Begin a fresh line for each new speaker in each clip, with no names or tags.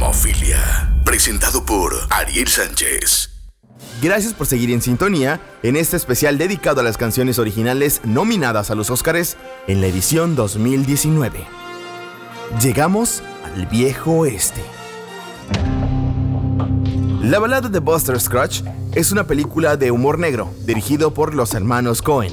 Filmofilia, presentado por Ariel Sánchez.
Gracias por seguir en sintonía en este especial dedicado a las canciones originales nominadas a los Óscares en la edición 2019. Llegamos al viejo oeste. La balada de Buster Scratch es una película de humor negro dirigido por los hermanos Cohen.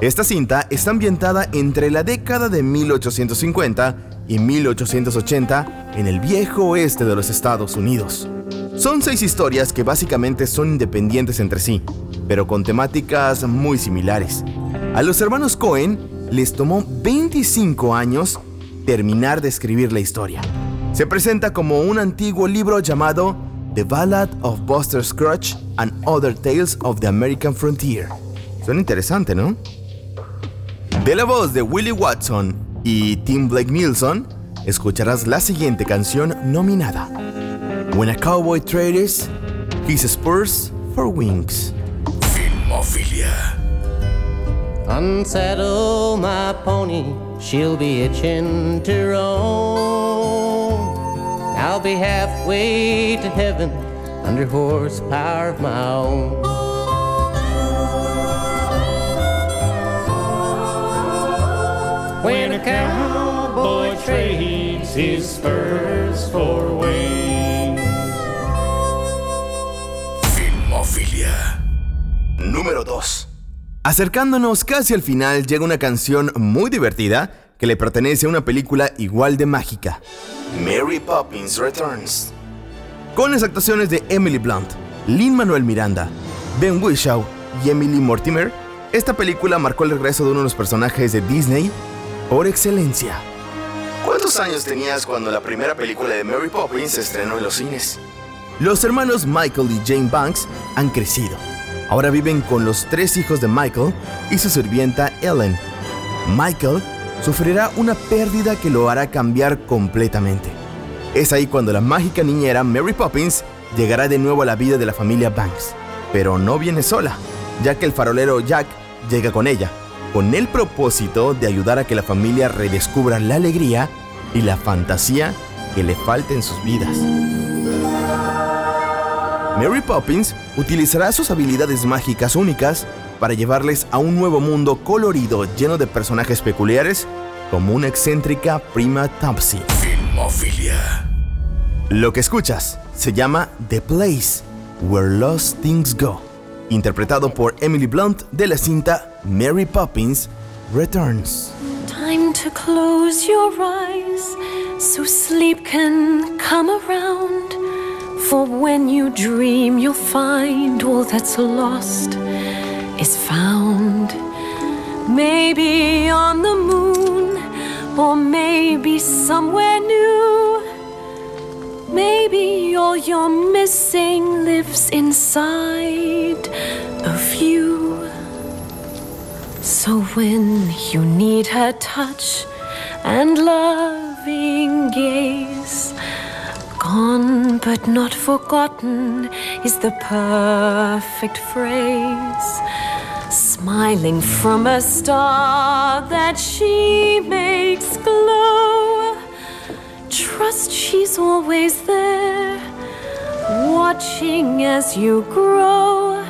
Esta cinta está ambientada entre la década de 1850 y 1880 en el viejo oeste de los Estados Unidos. Son seis historias que básicamente son independientes entre sí, pero con temáticas muy similares. A los hermanos Cohen les tomó 25 años terminar de escribir la historia. Se presenta como un antiguo libro llamado The Ballad of Buster Scrooge and Other Tales of the American Frontier. Suena interesante, ¿no? De la voz de Willie Watson y Tim Blake Nilsson, escucharás la siguiente canción nominada. When a cowboy traders his spurs for wings.
Filmofilia.
Unsaddle my pony, she'll be itching to roam. I'll be halfway to heaven under horsepower of my own.
When a cowboy trades his spurs for wings.
Filmofilia.
Número 2. Acercándonos casi al final llega una canción muy divertida que le pertenece a una película igual de mágica. Mary Poppins Returns. Con las actuaciones de Emily Blunt, Lin Manuel Miranda, Ben Whishaw y Emily Mortimer, esta película marcó el regreso de uno de los personajes de Disney por excelencia. ¿Cuántos años tenías cuando la primera película de Mary Poppins se estrenó en los cines? Los hermanos Michael y Jane Banks han crecido. Ahora viven con los tres hijos de Michael y su sirvienta Ellen. Michael sufrirá una pérdida que lo hará cambiar completamente. Es ahí cuando la mágica niñera Mary Poppins llegará de nuevo a la vida de la familia Banks. Pero no viene sola, ya que el farolero Jack llega con ella, con el propósito de ayudar a que la familia redescubra la alegría y la fantasía que le falta en sus vidas. Mary Poppins utilizará sus habilidades mágicas únicas para llevarles a un nuevo mundo colorido lleno de personajes peculiares como una excéntrica prima Topsy.
Filmofilia.
Lo que escuchas se llama The Place Where Lost Things Go, interpretado por Emily Blunt de la cinta Mary Poppins Returns.
Time to close your eyes so sleep can come around. For when you dream, you'll find all that's lost is found. Maybe on the moon, or maybe somewhere new. Maybe all you're missing lives inside of you. So when you need her touch and loving gaze, gone but not forgotten is the perfect phrase. Smiling from a star that she makes glow. Trust she's always there, watching as you grow.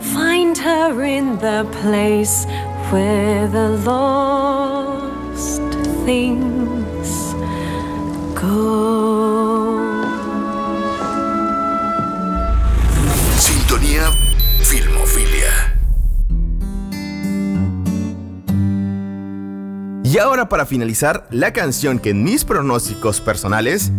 Find her in the place where the lost things go.
Y ahora para finalizar, la canción que mis pronósticos personales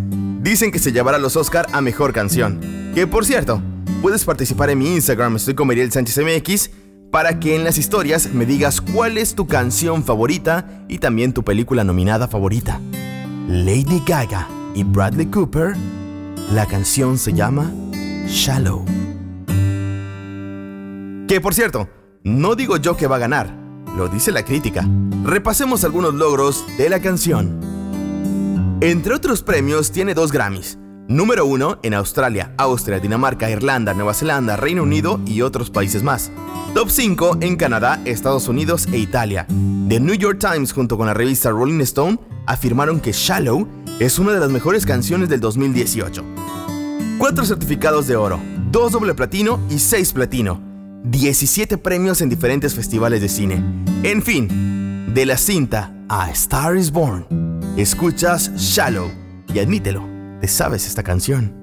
dicen que se llevará los Oscar a Mejor Canción. Que por cierto, puedes participar en mi Instagram, estoy con Miriel Sánchez MX, para que en las historias me digas cuál es tu canción favorita y también tu película nominada favorita. Lady Gaga y Bradley Cooper, la canción se llama Shallow. Que por cierto, no digo yo que va a ganar, lo dice la crítica. Repasemos algunos logros de la canción. Entre otros premios tiene dos Grammys. Número 1 en Australia, Austria, Dinamarca, Irlanda, Nueva Zelanda, Reino Unido y otros países más. Top 5 en Canadá, Estados Unidos e Italia. The New York Times junto con la revista Rolling Stone afirmaron que Shallow es una de las mejores canciones del 2018. Cuatro certificados de oro, dos doble platino y seis platino. 17 premios en diferentes festivales de cine. En fin, de la cinta a Star is Born, escuchas Shallow y admítelo, te sabes esta canción.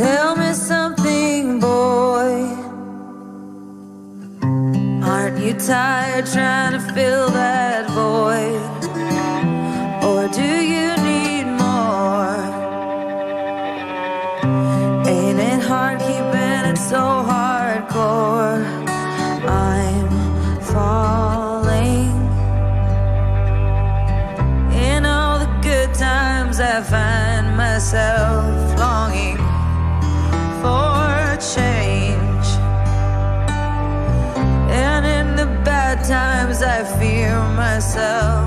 Tell me something, boy. Aren't you tired trying to fill that void? Or do you need more? Ain't it hard keeping it so myself.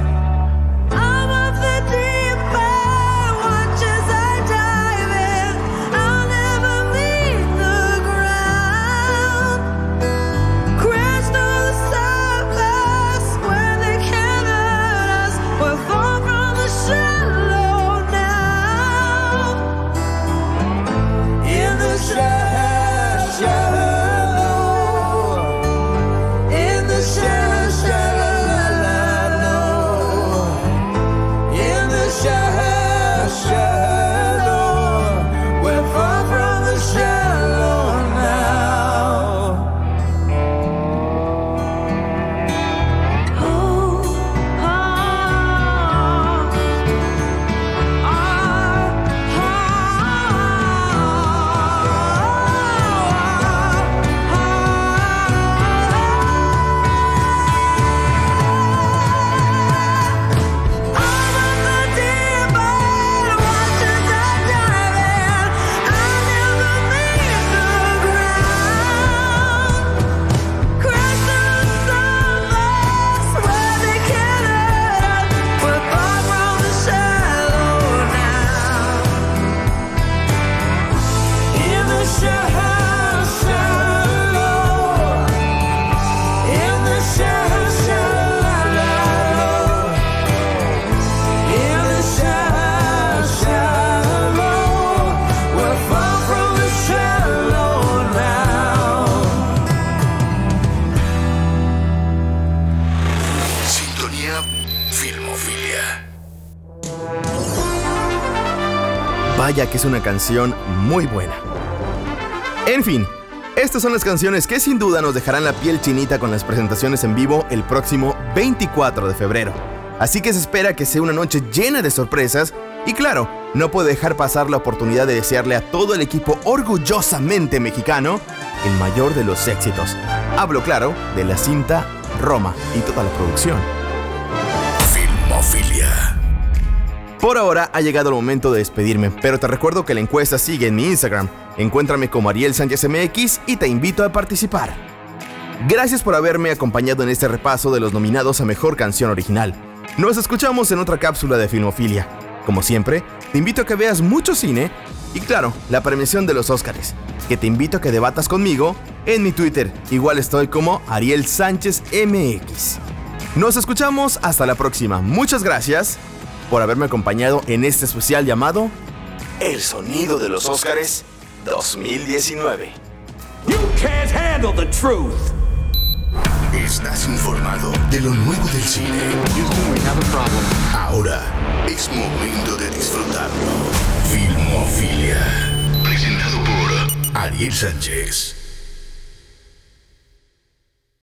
Que es una canción muy buena. En fin, estas son las canciones que sin duda nos dejarán la piel chinita con las presentaciones en vivo el próximo 24 de febrero. Así que se espera que sea una noche llena de sorpresas y claro, no puedo dejar pasar la oportunidad de desearle a todo el equipo orgullosamente mexicano el mayor de los éxitos. Hablo claro de la cinta Roma y toda la producción.
Filmofilia.
Por ahora ha llegado el momento de despedirme, pero te recuerdo que la encuesta sigue en mi Instagram. Encuéntrame como Ariel Sánchez MX y te invito a participar. Gracias por haberme acompañado en este repaso de los nominados a Mejor Canción Original. Nos escuchamos en otra cápsula de Filmofilia. Como siempre, te invito a que veas mucho cine y claro, la premiación de los Óscares, que te invito a que debatas conmigo en mi Twitter. Igual estoy como Ariel Sánchez MX. Nos escuchamos hasta la próxima. Muchas gracias por haberme acompañado en este especial llamado El sonido de los Óscares 2019.
You can't handle the truth.
Estás informado de lo nuevo del cine. We have a problem. Ahora es momento de disfrutarlo. Filmofilia. Presentado por Ariel Sánchez.